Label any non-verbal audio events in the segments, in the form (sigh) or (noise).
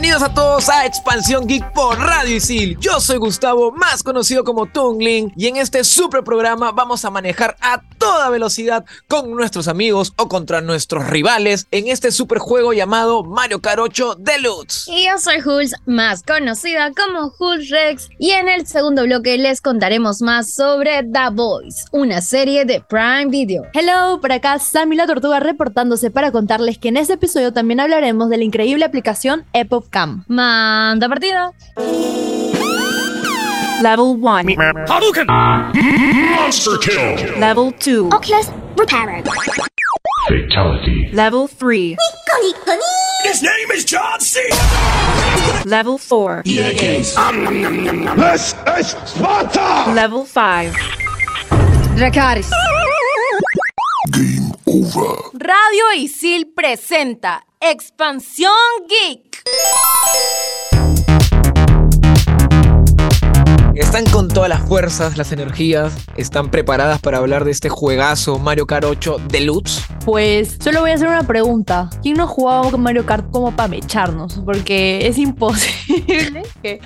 Bienvenidos a todos a Expansión Geek por Radio Isil. Yo soy Gustavo, más conocido como Tungling, y en este super programa vamos a manejar a toda velocidad con nuestros amigos o contra nuestros rivales en este super juego llamado Mario Kart 8 Deluxe. Y yo soy Hulz, más conocida como Hulz Rex, y en el segundo bloque les contaremos más sobre The Voice, una serie de Prime Video. Hello, por acá Sammy la Tortuga reportándose para contarles que en este episodio también hablaremos de la increíble aplicación Epop Cam. Manda partida. Level 1. Hadouken! Monster kill! Level 2. Oculus repaired. Fatality. Level 3. His name is John C. Level 4. This is Sparta! Level 5. Dracaris. Game over. Radio Isil presenta Expansión Geek. Están con todas las fuerzas, las energías, están preparadas para hablar de este juegazo Mario Kart 8 Deluxe. Pues solo voy a hacer una pregunta. ¿Quién no ha jugado con Mario Kart como para mecharnos? Porque es imposible (laughs) que,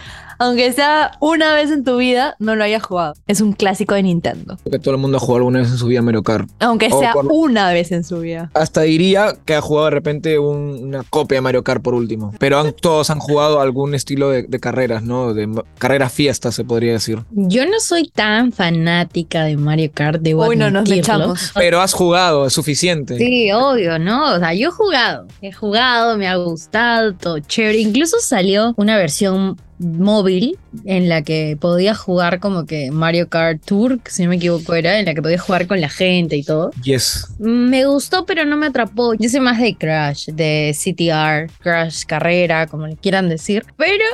aunque sea una vez en tu vida, no lo hayas jugado. Es un clásico de Nintendo. Que todo el mundo ha jugado alguna vez en su vida Mario Kart. Aunque O sea por- una vez en su vida. Hasta diría que ha jugado de repente un- una copia de Mario Kart por último. Pero han- todos han jugado algún estilo de, de carreras, ¿no? De carreras fiestas, se podría decir. Yo no soy tan fanática de Mario Kart, debo Uy, no, nos echamos. Pero has jugado, es suficiente. Sí, obvio, ¿no? O sea, yo he jugado, he jugado, me ha gustado, todo chévere. Incluso salió una versión móvil en la que podía jugar como que Mario Kart Tour, que si no me equivoco era, en la que podía jugar con la gente y todo. Yes. Me gustó, pero no me atrapó. Yo soy más de Crash, de CTR, Crash Carrera, como le quieran decir. Pero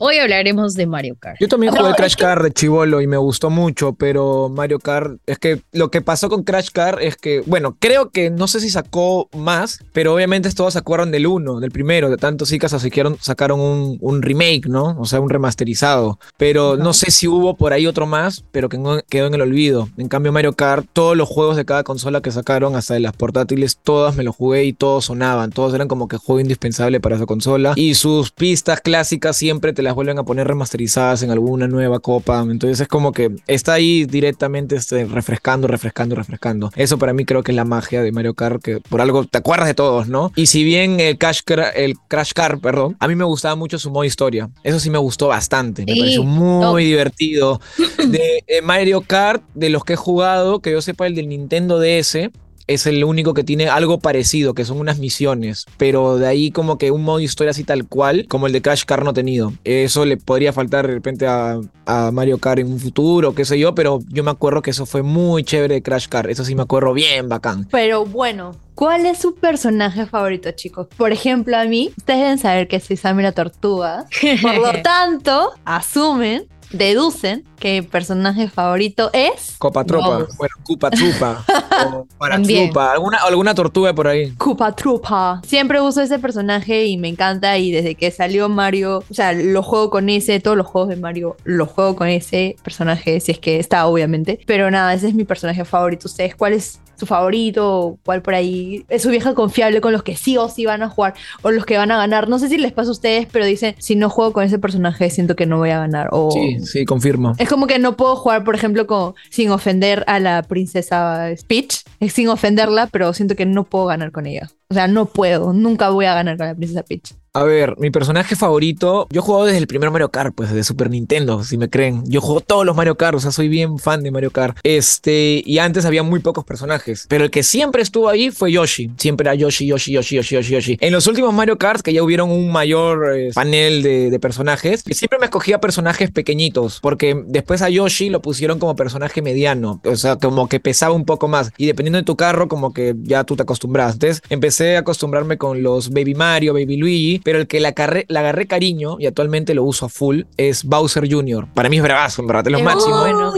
hoy hablaremos de Mario Kart. Yo también No, jugué es Crash que- Car de chivolo y me gustó mucho, pero Mario Kart, es que lo que pasó con Crash Car es que, bueno, creo que no sé si sacó más, pero obviamente todos se acuerdan del uno, del primero, de tantos sí que sacaron, sacaron un, un remake, ¿no? O sea, un remasterizado. Pero no sé si hubo por ahí otro más, pero que no- quedó en el olvido. En cambio, Mario Kart, todos los juegos de cada consola que sacaron, hasta de las portátiles, todas me los jugué y todos sonaban. Todos eran como que juego indispensable para esa consola. Y sus pistas clásicas siempre te las vuelven a poner remasterizadas en alguna nueva copa. Entonces es como que está ahí directamente este, refrescando, refrescando, refrescando. Eso para mí creo que es la magia de Mario Kart, que por algo te acuerdas de todos, ¿no? Y si bien el Crash, Car- el Crash Car, perdón, a mí me gustaba mucho su modo historia. Eso sí me gustó bastante. Me Sí, pareció muy top. divertido. De eh, Mario Kart, de los que he jugado, que yo sepa el del Nintendo DS, es el único que tiene algo parecido, que son unas misiones, pero de ahí como que un modo historia así tal cual, como el de Crash Car no tenido. Eso le podría faltar de repente a, a Mario Kart en un futuro, qué sé yo, pero yo me acuerdo que eso fue muy chévere de Crash Car, eso sí me acuerdo bien bacán. Pero bueno, ¿cuál es su personaje favorito, chicos? Por ejemplo, a mí, ustedes deben saber que soy Sammy la Tortuga. (laughs) Por lo tanto, asumen, deducen que mi personaje favorito es Copa Tropa, bueno, Cupa Trupa, (laughs) o para También. Trupa, alguna, alguna tortuga por ahí. Koopa Troopa. Siempre uso ese personaje y me encanta y desde que salió Mario, o sea, lo juego con ese, todos los juegos de Mario los juego con ese personaje, si es que está obviamente. Pero nada, ese es mi personaje favorito. ¿Ustedes cuál es su favorito? ¿Cuál por ahí es su vieja confiable con los que sí o sí van a jugar o los que van a ganar? No sé si les pasa a ustedes, pero dicen, si no juego con ese personaje siento que no voy a ganar. O... Sí, sí, confirmo. Es como que no puedo jugar, por ejemplo, con, sin ofender a la princesa Peach, es sin ofenderla, pero siento que no puedo ganar con ella. O sea, no puedo, nunca voy a ganar con la princesa Peach. A ver, mi personaje favorito, yo jugado desde el primer Mario Kart, pues desde Super Nintendo, si me creen. Yo juego todos los Mario Kart, o sea, soy bien fan de Mario Kart. Este, y antes había muy pocos personajes, pero el que siempre estuvo ahí fue Yoshi. Siempre era Yoshi, Yoshi, Yoshi, Yoshi, Yoshi, Yoshi. En los últimos Mario Kart, que ya hubieron un mayor eh, panel de, personajes, siempre me escogía personajes pequeñitos, porque después a Yoshi lo pusieron como personaje mediano, o sea, como que pesaba un poco más. Y dependiendo de tu carro, como que ya tú te acostumbras. Entonces empecé a acostumbrarme con los Baby Mario, Baby Luigi, pero el que la, carre- le agarré cariño y actualmente lo uso a full es Bowser Jr. Para mí es bravazo, en verdad, es lo máximo. bueno.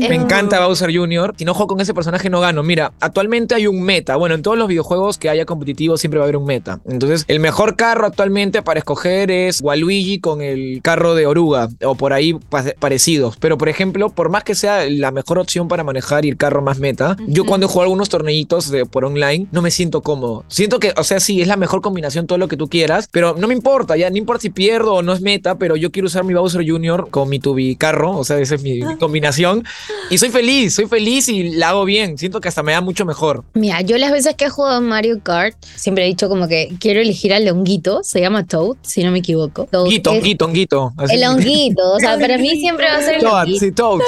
¡Ay, Me encanta Bowser Jr. Si no juego con ese personaje no gano. Mira, actualmente hay un meta. Bueno, en todos los videojuegos que haya competitivos siempre va a haber un meta. Entonces, el mejor carro actualmente para escoger es Waluigi con el carro de Oruga o por ahí pa- parecidos. Pero, por ejemplo, por más que sea la mejor opción para manejar y el carro más meta, yo cuando juego algunos torneitos de, por online no me siento cómodo. Siento que, o sea, sí, es la mejor combinación, todo lo que tú quieras, pero no me importa, ya no importa si pierdo o no es meta, pero yo quiero usar mi Bowser Jr. con mi Tubi carro, o sea, esa es mi, mi combinación. Y soy feliz, soy feliz y la hago bien. Siento que hasta me da mucho mejor. Mira, yo las veces que he jugado Mario Kart, siempre he dicho como que quiero elegir al honguito, se llama Toad, si no me equivoco. Toad Honguito, es- honguito, honguito. así. El honguito, o sea, (laughs) para mí siempre va a ser el Toad, sí, Toad.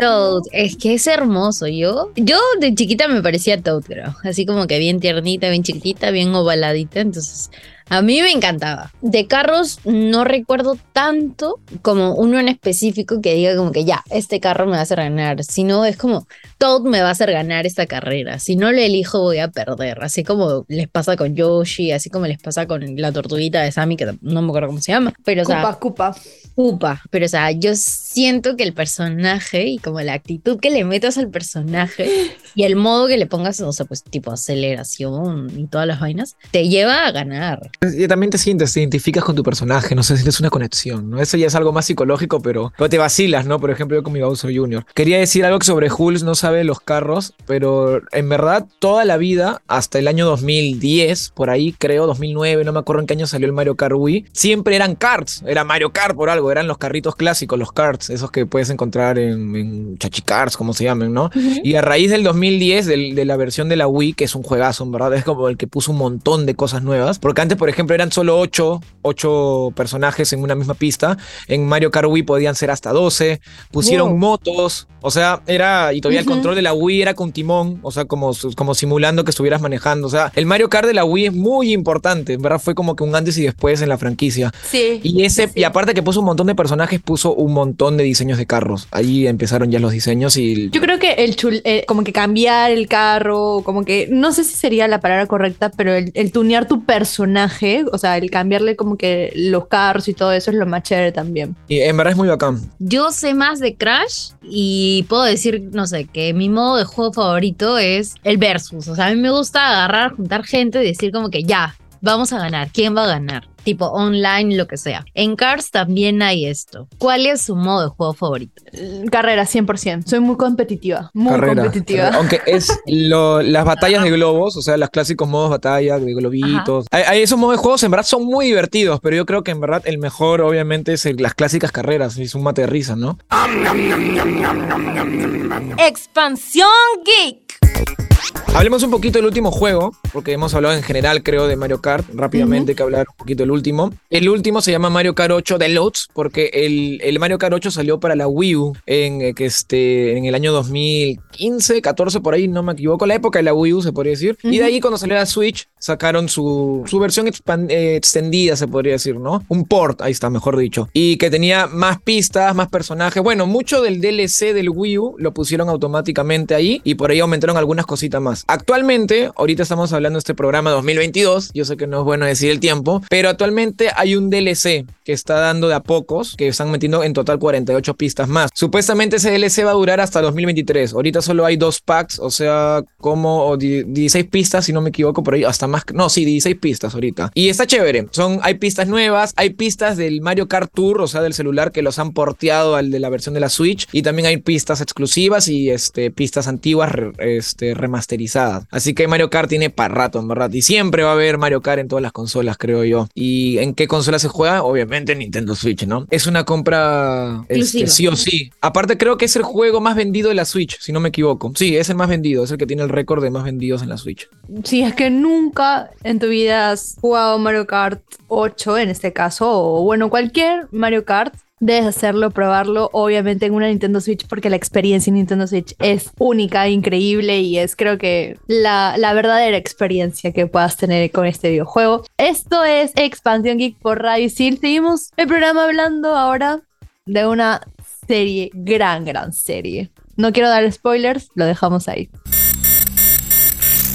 Toad, es que es hermoso. Yo, yo de chiquita me parecía Toad, creo. Así como que bien tiernita, bien chiquitita, bien ovaladita. Entonces, a mí me encantaba. De carros no recuerdo tanto como uno en específico que diga como que ya, este carro me va a hacer ganar. Si no, es como Toad me va a hacer ganar esta carrera. Si no lo elijo, voy a perder. Así como les pasa con Yoshi, así como les pasa con la tortuguita de Sammy, que no me acuerdo cómo se llama. Pero, o sea, Cupa, cupa. Upa, pero o sea, yo siento que el personaje y como la actitud que le metas al personaje y el modo que le pongas, o sea, pues tipo aceleración y todas las vainas, te lleva a ganar. Y también te sientes, te identificas con tu personaje, no sé, sientes una conexión, ¿no? Eso ya es algo más psicológico, pero, pero te vacilas, ¿no? Por ejemplo, yo con mi Bowser Jr. Quería decir algo sobre Hulz no sabe los carros, pero en verdad toda la vida, hasta el año 2010, por ahí creo, 2009, no me acuerdo en qué año salió el Mario Kart Wii, siempre eran karts, era Mario Kart por algo, eran los carritos clásicos, los karts, esos que puedes encontrar en, en Chachicars, como se llamen, ¿no? Y a raíz del 2010, del- de la versión de la Wii, que es un juegazo, en verdad, es como el que puso un montón de cosas nuevas. Porque antes, por ejemplo, eran solo 8, 8 personajes en una misma pista. En Mario Kart Wii podían ser hasta 12. Pusieron Wow. motos. O sea, era. Y todavía el control de la Wii era con timón. O sea, como, como simulando que estuvieras manejando. O sea, el Mario Kart de la Wii es muy importante. En verdad, fue como que un antes y después en la franquicia. Sí. Y ese, sí. y aparte que puso un montón de personajes, puso un montón de diseños de carros. Ahí empezaron ya los diseños y. Yo creo que el chul, eh, como que cambiar el carro, como que no sé si sería la palabra correcta, pero el, el tunear tu personaje, o sea, el cambiarle como que los carros y todo eso es lo más chévere también. y en verdad es muy bacán. Yo sé más de Crash y puedo decir, no sé, que mi modo de juego favorito es el versus. O sea, a mí me gusta agarrar, juntar gente y decir como que ya, vamos a ganar. ¿Quién va a ganar? Tipo online, lo que sea. En Cars también hay esto. ¿Cuál es su modo de juego favorito? Carrera, 100%. Soy muy competitiva, muy carrera, competitiva. carrera. Aunque es (laughs) lo- las batallas de globos, o sea, los clásicos modos batalla de globitos. Hay, hay esos modos de juegos en verdad son muy divertidos, pero yo creo que en verdad el mejor obviamente es el- las clásicas carreras, es un mate de risa, ¿no? Expansión Geek. Hablemos un poquito del último juego, porque hemos hablado en general, creo, de Mario Kart. Rápidamente que hablar un poquito del último. El último se llama Mario Kart 8 Deluxe, porque el, el Mario Kart 8 salió para la Wii U en, eh, que este, en el año 2015, 14, por ahí, no me equivoco, la época de la Wii U, se podría decir. Y de ahí, cuando salió la Switch, sacaron su, su versión eh, extendida, se podría decir, ¿no? Un port, ahí está, mejor dicho. Y que tenía más pistas, más personajes. Bueno, mucho del DLC del Wii U lo pusieron automáticamente ahí y por ahí aumentaron algunas cositas más. Actualmente, ahorita estamos hablando de este programa 2022, yo sé que no es bueno decir el tiempo, pero actualmente hay un DLC que está dando de a pocos, que están metiendo en total 48 pistas más. Supuestamente ese DLC va a durar hasta 2023. Ahorita solo hay dos packs, o sea, como o di- 16 pistas, si no me equivoco, por ahí hasta más. No, sí, 16 pistas ahorita. Y está chévere. Son, hay pistas nuevas, hay pistas del Mario Kart Tour, o sea, del celular que los han porteado al de la versión de la Switch. Y también hay pistas exclusivas y este, pistas antiguas este, remasterizadas. Así que Mario Kart tiene para rato, en verdad. Y siempre va a haber Mario Kart en todas las consolas, creo yo. ¿Y en qué consola se juega? Obviamente en Nintendo Switch, ¿no? Es una compra este, sí o sí. Aparte, creo que es el juego más vendido de la Switch, si no me equivoco. Sí, es el más vendido, es el que tiene el récord de más vendidos en la Switch. Si es que nunca en tu vida has jugado Mario Kart 8 en este caso, o bueno, cualquier Mario Kart, debes hacerlo, probarlo, obviamente en una Nintendo Switch, porque la experiencia en Nintendo Switch es única, increíble y es creo que la, verdadera experiencia que puedas tener con este videojuego. Esto es Expansión Geek por Radio Isil. Seguimos el programa hablando ahora de una serie, gran, gran serie. No quiero dar spoilers, lo dejamos ahí.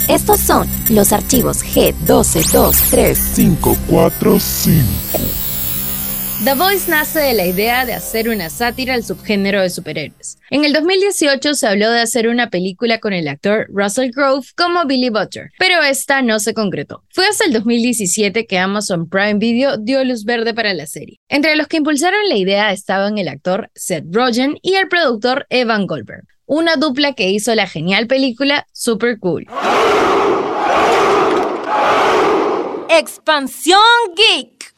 Estos son los archivos G12235. 545. The Voice nace de la idea de hacer una sátira al subgénero de superhéroes. En el 2018 se habló de hacer una película con el actor Russell Grove como Billy Butcher, pero esta no se concretó. Fue hasta el 2017 que Amazon Prime Video dio luz verde para la serie. Entre los que impulsaron la idea estaban el actor Seth Rogen y el productor Evan Goldberg, una dupla que hizo la genial película Super Cool. Expansión Geek.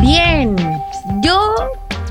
Bien, yo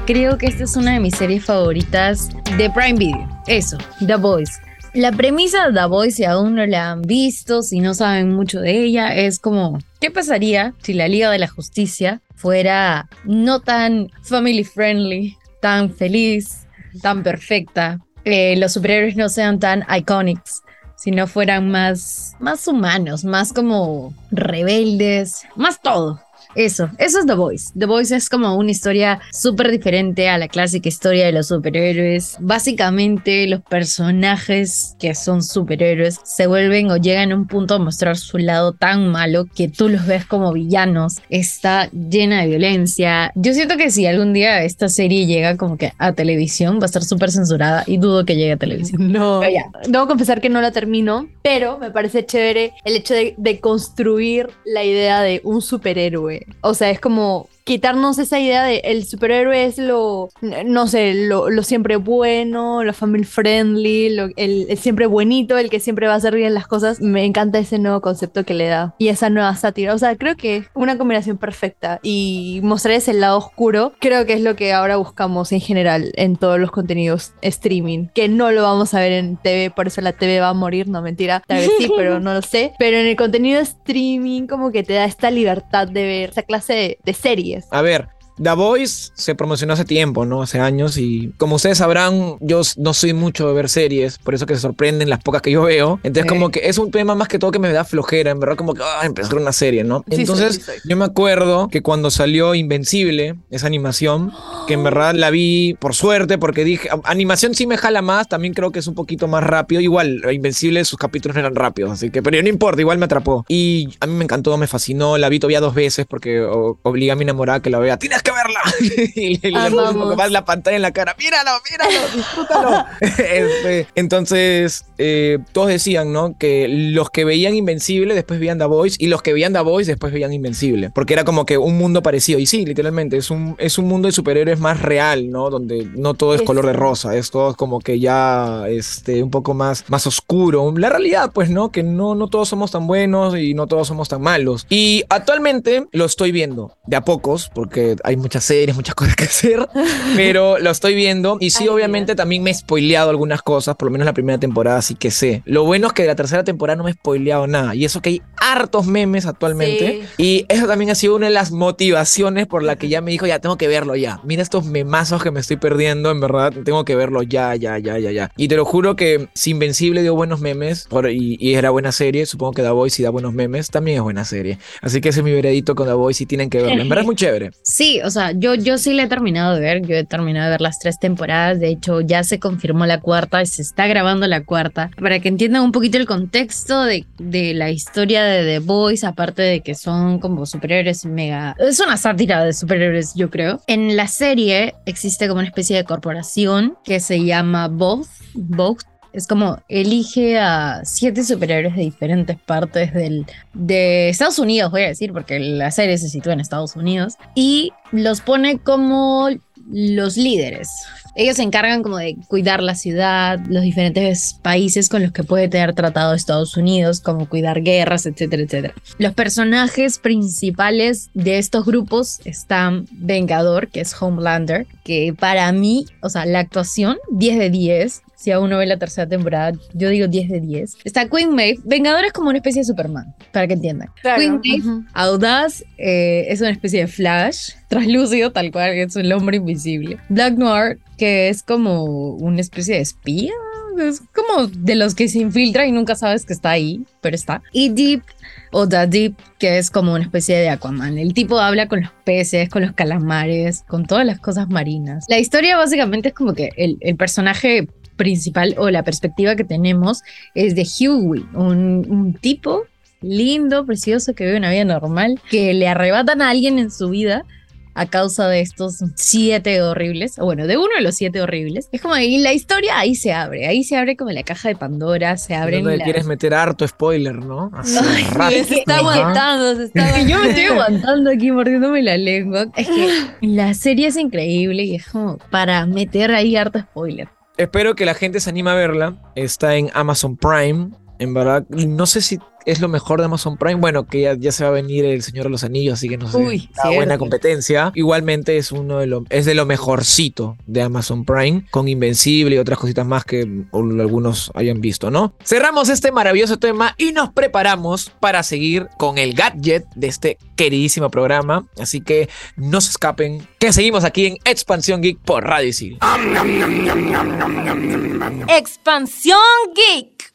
creo que esta es una de mis series favoritas de Prime Video. Eso, The Voice. La premisa de The Voice, si aún no la han visto, si no saben mucho de ella, es como, ¿qué pasaría si la Liga de la Justicia fuera no tan family friendly, tan feliz, tan perfecta? Eh, los superhéroes no sean tan iconics, sino fueran más, más humanos, más como rebeldes, más todo. Eso, eso es The Voice. The Voice es como una historia súper diferente a la clásica historia de los superhéroes. Básicamente los personajes que son superhéroes se vuelven o llegan a un punto a mostrar su lado tan malo que tú los ves como villanos. Está llena de violencia. Yo siento que si algún día esta serie llega como que a televisión va a estar súper censurada y dudo que llegue a televisión. No. Pero ya. Debo confesar que no la termino, pero me parece chévere el hecho de, de construir la idea de un superhéroe. O sea, es como quitarnos esa idea de el superhéroe es lo, no sé, lo, lo siempre bueno, lo family friendly, lo- el, el siempre buenito, el que siempre va a hacer bien las cosas. Me encanta ese nuevo concepto que le da y esa nueva sátira. O sea, creo que es una combinación perfecta y mostrar ese lado oscuro, creo que es lo que ahora buscamos en general en todos los contenidos streaming, que no lo vamos a ver en TV, por eso la TV va a morir, no mentira, tal vez sí, (laughs) pero no lo sé. Pero en el contenido streaming como que te da esta libertad de ver esa clase de, de series. A ver, The Voice se promocionó hace tiempo, ¿no? Hace años y como ustedes sabrán, yo no soy mucho de ver series, por eso que se sorprenden las pocas que yo veo. Entonces Sí. como que es un tema más que todo que me da flojera, en verdad como que ah, empezar una serie, ¿no? Sí soy, Entonces sí soy. yo me acuerdo que cuando salió Invencible, esa animación, que en (gasps) verdad la vi por suerte porque dije, "A- animación sí me jala más, también creo que es un poquito más rápido. Igual, Invencible sus capítulos eran rápidos, así que, pero no importa, igual me atrapó. Y a mí me encantó, me fascinó, la vi todavía dos veces porque o- obligué a mi enamorada que la vea. Tienes que verla. (laughs) y le, le puse un poco Amamos. más la pantalla en la cara. Míralo, míralo, disfrútalo. (laughs) (laughs) Este, entonces, eh, todos decían, ¿no? Que los que veían Invencible después veían The Voice y los que veían The Voice después veían Invencible. Porque era como que un mundo parecido. Y sí, literalmente, es un, es un mundo de superhéroes más real, ¿no? Donde no todo es Es- color de rosa, es todo como que ya este, un poco más, más oscuro. La realidad, pues, ¿no? Que no, no todos somos tan buenos y no todos somos tan malos. Y actualmente lo estoy viendo de a pocos, porque hay muchas series, muchas cosas que hacer, (laughs) pero lo estoy viendo. Y sí, Ay, obviamente también me he spoileado algunas cosas, por lo menos la primera temporada sí que sé. Lo bueno es que de la tercera temporada no me he spoileado nada. Y eso que hay hartos memes actualmente. Y eso también ha sido una de las motivaciones por la que ya me dijo, ya tengo que verlo ya. Mira estos memazos que me estoy perdiendo, en verdad, tengo que verlo ya, ya, ya, ya, ya. Y te lo juro que si Invencible dio buenos memes por- y, y era buena serie, supongo que The Voice si da buenos memes, también es buena serie. Así que ese es mi veredito con The Voice y tienen que verlo. En verdad es muy chévere. Sí, o sea, yo, yo sí la he terminado de ver, yo he terminado de ver las tres temporadas, de hecho ya se confirmó la cuarta y se está grabando la cuarta, para que entiendan un poquito el contexto de, de la historia de The Boys, aparte de que son como superhéroes mega... Es una sátira de superhéroes, yo creo. En la serie existe como una especie de corporación que se llama Both, Both es como elige a siete superhéroes de diferentes partes del, de Estados Unidos, voy a decir, porque la serie se sitúa en Estados Unidos, y los pone como los líderes. Ellos se encargan como de cuidar la ciudad, los diferentes países con los que puede tener tratado Estados Unidos, como cuidar guerras, etcétera, etcétera. Los personajes principales de estos grupos están Vengador, que es Homelander, que para mí, o sea, la actuación 10 de 10. Si aún no ve la tercera temporada, yo digo 10 de 10. Está Queen Maeve. Vengador es como una especie de Superman, para que entiendan. Claro. Queen Maeve. Audaz eh, es una especie de Flash, (laughs) translúcido tal cual, es el hombre invisible. Black Noir, que es como una especie de espía, es como de los que se infiltra y nunca sabes que está ahí, pero está. Y Deep, o The Deep, que es como una especie de Aquaman. El tipo habla con los peces, con los calamares, con todas las cosas marinas. La historia básicamente es como que el, el personaje principal o la perspectiva que tenemos es de Hughie, un, un tipo lindo, precioso, que vive una vida normal, que le arrebatan a alguien en su vida a causa de estos siete horribles, o bueno, de uno de los siete horribles. Es como ahí la historia ahí se abre, ahí se abre como la caja de Pandora, se abren No le quieres meter harto spoiler, ¿no? Así, Ay, rápido, Se está aguantando, se está (laughs) Es que yo me aguantando. estoy aguantando aquí mordiéndome la lengua. Es que (gasps) la serie es increíble y es como para meter ahí harto spoiler. Espero que la gente se anime a verla. Está en Amazon Prime. En verdad, no sé si es lo mejor de Amazon Prime. Bueno, que ya, ya se va a venir El Señor de los Anillos, así que no sé. Uy, Una cierto. buena competencia. Igualmente es uno de lo, es de lo mejorcito de Amazon Prime, con Invencible y otras cositas más que algunos hayan visto, ¿no? Cerramos este maravilloso tema y nos preparamos para seguir con el gadget de este queridísimo programa. Así que no se escapen, que seguimos aquí en Expansión Geek por Radio Isil. Expansión Geek.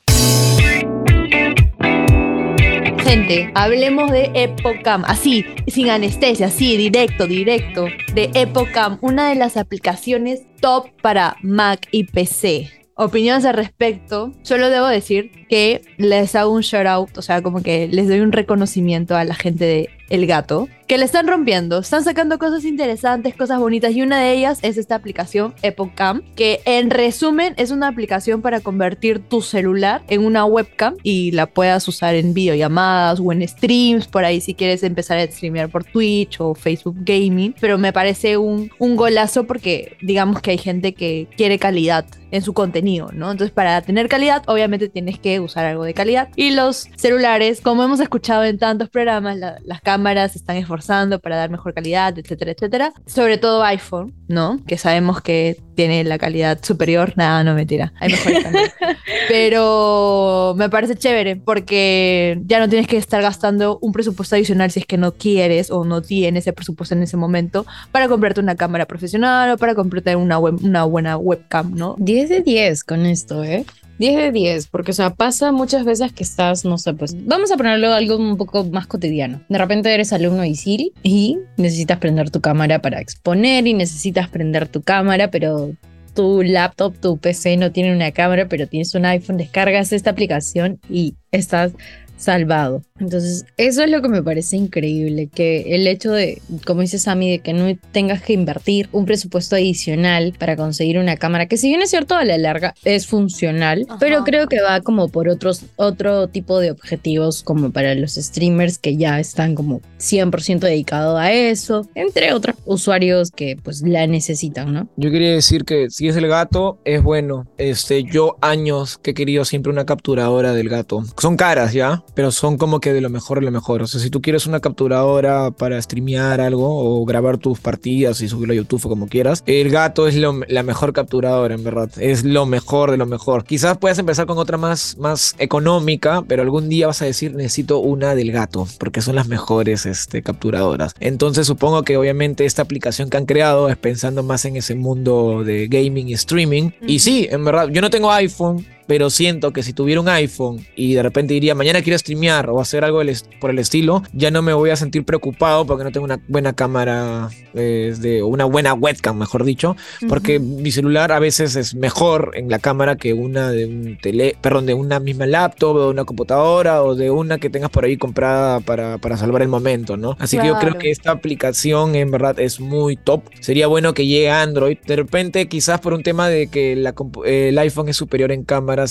Gente, hablemos de Epocam, así, sin anestesia, así, directo, directo, de Epocam, una de las aplicaciones top para Mac y PC. Opiniones al respecto, solo debo decir que les hago un shout out, o sea, como que les doy un reconocimiento a la gente de El Gato, que le están rompiendo, están sacando cosas interesantes, cosas bonitas, y una de ellas es esta aplicación Epocam, que en resumen es una aplicación para convertir tu celular en una webcam y la puedas usar en videollamadas o en streams, por ahí si quieres empezar a streamear por Twitch o Facebook Gaming, pero me parece un, golazo porque digamos que hay gente que quiere calidad en su contenido, ¿no? Entonces para tener calidad obviamente tienes que usar algo de calidad y los celulares, como hemos escuchado en tantos programas, la- las cámaras se están esforzando para dar mejor calidad, etcétera, etcétera. Sobre todo iPhone, ¿no? Que sabemos que tiene la calidad superior. Nada, no mentira. Hay mejores también. (laughs) Pero me parece chévere porque ya no tienes que estar gastando un presupuesto adicional si es que no quieres o no tienes ese presupuesto en ese momento para comprarte una cámara profesional o para comprarte una, web- una buena webcam, ¿no? 10 de 10 con esto, ¿eh? 10 de 10, porque o sea, pasa muchas veces que estás, no sé, pues vamos a ponerlo algo un poco más cotidiano. De repente eres alumno de ISIL y necesitas prender tu cámara para exponer y necesitas prender tu cámara, pero tu laptop, tu PC no tiene una cámara, pero tienes un iPhone, descargas esta aplicación y estás salvado. Entonces, eso es lo que me parece increíble, que el hecho de, como dice Sammy, de que no tengas que invertir un presupuesto adicional para conseguir una cámara, que si bien es cierto a la larga es funcional, Ajá. pero creo que va como por otros, otro tipo de objetivos, como para los streamers que ya están como 100% dedicados a eso, entre otros usuarios que pues la necesitan, ¿no? Yo quería decir que si es el gato, es bueno. Este, yo años que he querido siempre una capturadora del gato. Son caras ya, pero son como que de lo mejor de lo mejor. O sea, si tú quieres una capturadora para streamear algo o grabar tus partidas y subirlo a YouTube o como quieras, el gato es lo- la mejor capturadora, en verdad. Es lo mejor de lo mejor. Quizás puedas empezar con otra más, más económica, pero algún día vas a decir necesito una del gato, porque son las mejores este, capturadoras. Entonces supongo que obviamente esta aplicación que han creado es pensando más en ese mundo de gaming y streaming. Y sí, en verdad, yo no tengo iPhone, pero siento que si tuviera un iPhone y de repente diría mañana quiero streamear o hacer algo por el estilo, ya no me voy a sentir preocupado porque no tengo una buena cámara, eh, de, o una buena webcam, mejor dicho, porque mi celular a veces es mejor en la cámara que una de un tele, perdón, de una misma laptop, o de una computadora o de una que tengas por ahí comprada para, para salvar el momento, ¿no? Así que yo creo Claro. que esta aplicación en verdad es muy top. Sería bueno que llegue a Android. De repente, quizás por un tema de que la el iPhone es superior en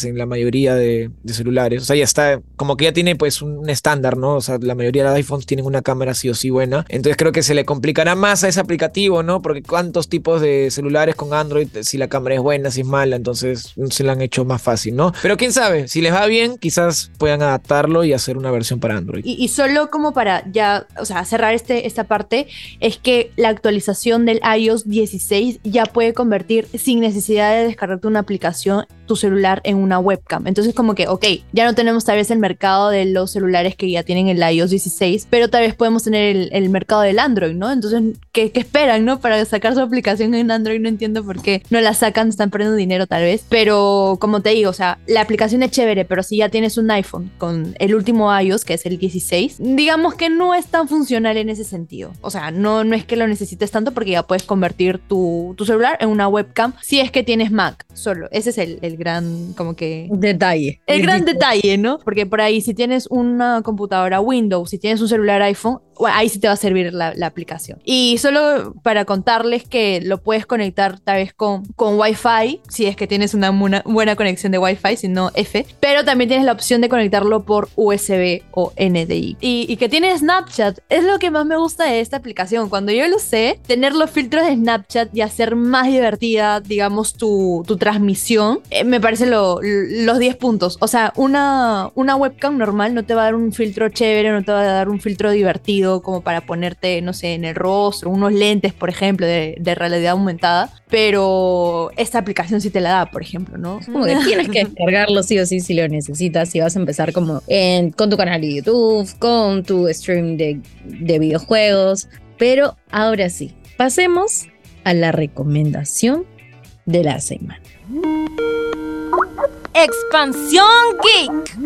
en la mayoría de, celulares. O sea, ya está, como que ya tiene pues un estándar, ¿no? O sea, la mayoría de iPhones tienen una cámara sí o sí buena. Entonces creo que se le complicará más a ese aplicativo, ¿no? Porque cuántos tipos de celulares con Android, si la cámara es buena, si es mala, entonces se la han hecho más fácil, ¿no? Pero quién sabe, si les va bien, quizás puedan adaptarlo y hacer una versión para Android. Y, y solo como para ya, o sea, cerrar este, esta parte, es que la actualización del iOS 16 ya puede convertir sin necesidad de descargarte una aplicación tu celular en una webcam. Entonces como que, ok, ya no tenemos tal vez el mercado de los celulares que ya tienen el iOS 16, pero tal vez podemos tener el, mercado del Android, ¿no? Entonces, ¿qué, esperan, no? Para sacar su aplicación en Android, no entiendo por qué no la sacan, están perdiendo dinero tal vez. Pero como te digo, o sea, la aplicación es chévere, pero si ya tienes un iPhone con el último iOS, que es el 16, digamos que no es tan funcional en ese sentido. O sea, no, no es que lo necesites tanto porque ya puedes convertir tu, tu celular en una webcam si es que tienes Mac solo. Ese es el gran, como que Detalle. el gran detalle, ¿no? Porque por ahí, si tienes una computadora Windows, si tienes un celular iPhone, ahí sí te va a servir la, aplicación. Y solo para contarles que lo puedes conectar tal vez con, con Wi-Fi, si es que tienes una buena conexión de Wi-Fi, si no F. Pero también tienes la opción de conectarlo por USB o NDI. Y, que tiene Snapchat. Es lo que más me gusta de esta aplicación. Cuando yo lo sé, tener los filtros de Snapchat y hacer más divertida, digamos, tu, tu transmisión, eh, me parece lo- los 10 puntos. O sea, una, una webcam normal no te va a dar un filtro chévere, no te va a dar un filtro divertido como para ponerte, no sé, en el rostro, unos lentes, por ejemplo, de, de realidad aumentada. Pero esta aplicación sí te la da, por ejemplo, ¿no? Como que tienes que descargarlo sí o sí si lo necesitas. Si vas a empezar como en- con tu canal de YouTube, con tu stream de, de videojuegos. Pero ahora sí, pasemos a la recomendación de la semana. Expansión Geek.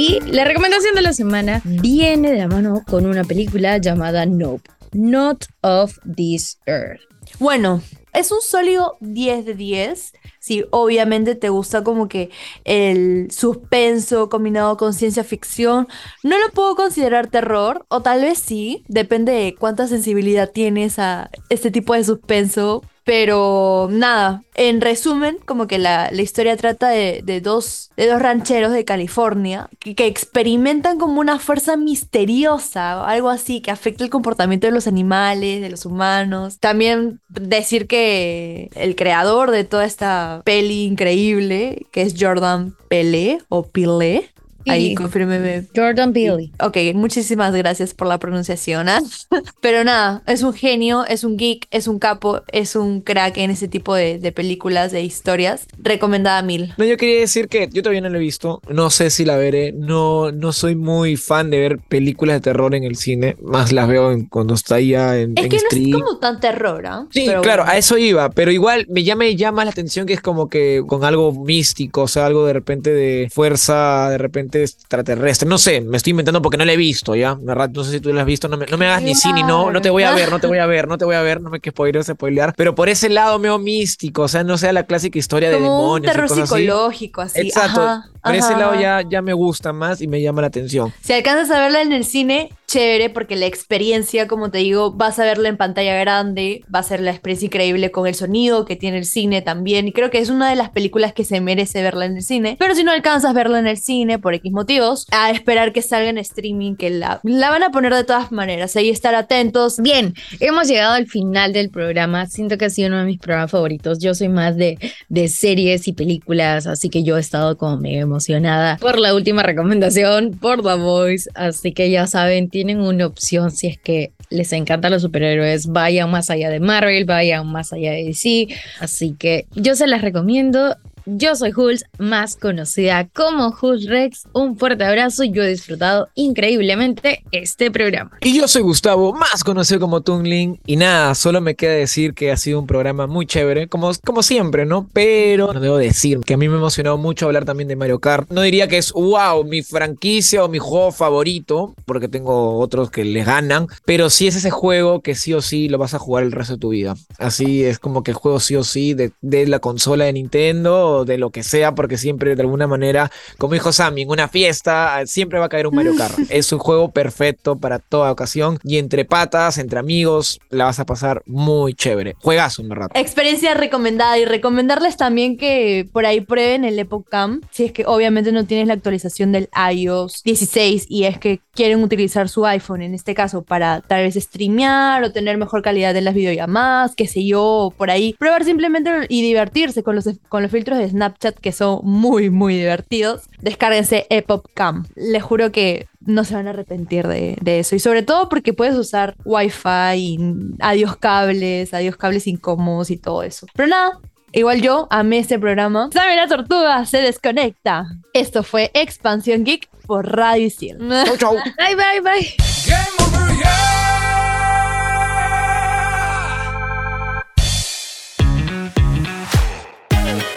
Y la recomendación de la semana viene de la mano con una película llamada Nope, Not of This Earth. Bueno, es un sólido 10 de 10. Si obviamente te gusta como que el suspenso combinado con ciencia ficción, no lo puedo considerar terror, o tal vez sí, depende de cuánta sensibilidad tienes a este tipo de suspenso. Pero nada, en resumen, como que la, la historia trata de, de dos, de dos rancheros de California que, experimentan como una fuerza misteriosa algo así que afecta el comportamiento de los animales, de los humanos. También decir que el creador de toda esta peli increíble, que es Jordan Pelé o Pilé, ahí confírmeme Jordan Peele. Ok, muchísimas gracias por la pronunciación. ¿ah? (laughs) Pero nada, es un genio, es un geek, es un capo, es un crack en ese tipo de, de películas, de historias. Recomendada mil. No, yo quería decir que yo todavía no lo he visto, no sé si la veré, no, no soy muy fan de ver películas de terror en el cine, más las veo en- cuando está ya en, Es en que no stream. es como tan terror, ¿ah? Sí, Pero claro, bueno. a eso iba, pero igual me llama, me llama la atención que es como que con algo místico, o sea, algo de repente de fuerza, de repente extraterrestre, no sé, me estoy inventando porque no la he visto, ¿ya? Verdad, no sé si tú la has visto, no me, no me hagas ni sí ni no, no te voy a ver, no te voy a ver, no te voy a ver, no me que spoiler, spoilear, pero por ese lado medio místico, o sea, no sea la clásica historia de Como un demonios y terror cosas psicológico, así. Exacto, Ajá, por ese lado ya, ya me gusta más y me llama la atención. Si alcanzas a verla en el cine, chévere, porque la experiencia, como te digo, vas a verla en pantalla grande, va a ser la experiencia increíble con el sonido que tiene el cine también. Y creo que es una de las películas que se merece verla en el cine. Pero si no alcanzas a verla en el cine por X motivos, a esperar que salga en streaming, que la, la van a poner de todas maneras. Ahí estar atentos. Bien, hemos llegado al final del programa. Siento que ha sido uno de mis programas favoritos. Yo soy más de, de series y películas, así que yo he estado como mega emocionada por la última recomendación, por The Voice. Así que ya saben, tienen una opción si es que les encantan los superhéroes. Vayan más allá de Marvel, vayan más allá de DC. Así que yo se las recomiendo. Yo soy Jules, más conocida como Jules Rex. Un fuerte abrazo. Yo he disfrutado increíblemente este programa. Y yo soy Gustavo, más conocido como Tungling. Y nada, solo me queda decir que ha sido un programa muy chévere, como, como siempre, ¿no? Pero no debo decir que a mí me ha emocionado mucho hablar también de Mario Kart. No diría que es, wow, mi franquicia o mi juego favorito, porque tengo otros que les ganan, pero sí es ese juego que sí o sí lo vas a jugar el resto de tu vida. Así es como que el juego sí o sí de, de la consola de Nintendo o de lo que sea, porque siempre de alguna manera, como dijo Sammy, en una fiesta siempre va a caer un Mario Kart. (laughs) es un juego perfecto para toda ocasión y entre patas, entre amigos, la vas a pasar muy chévere. Juegazo, en verdad. Experiencia recomendada y recomendarles también que por ahí prueben el Epoch Cam si es que obviamente no tienes la actualización del iOS 16 y es que quieren utilizar su iPhone en este caso para tal vez streamear o tener mejor calidad en las videollamadas, qué sé yo, por ahí probar simplemente y divertirse con los, con los filtros de Snapchat que son muy muy divertidos. Descárguense Epoch Cam. Les juro que no se van a arrepentir de, de eso. Y sobre todo porque puedes usar Wi-Fi, y adiós cables, adiós cables incómodos y todo eso. Pero nada, igual yo amé este programa. Sabe la tortuga se desconecta. Esto fue Expansión Geek por Radio Isil. Chau, chau. Bye, bye, bye.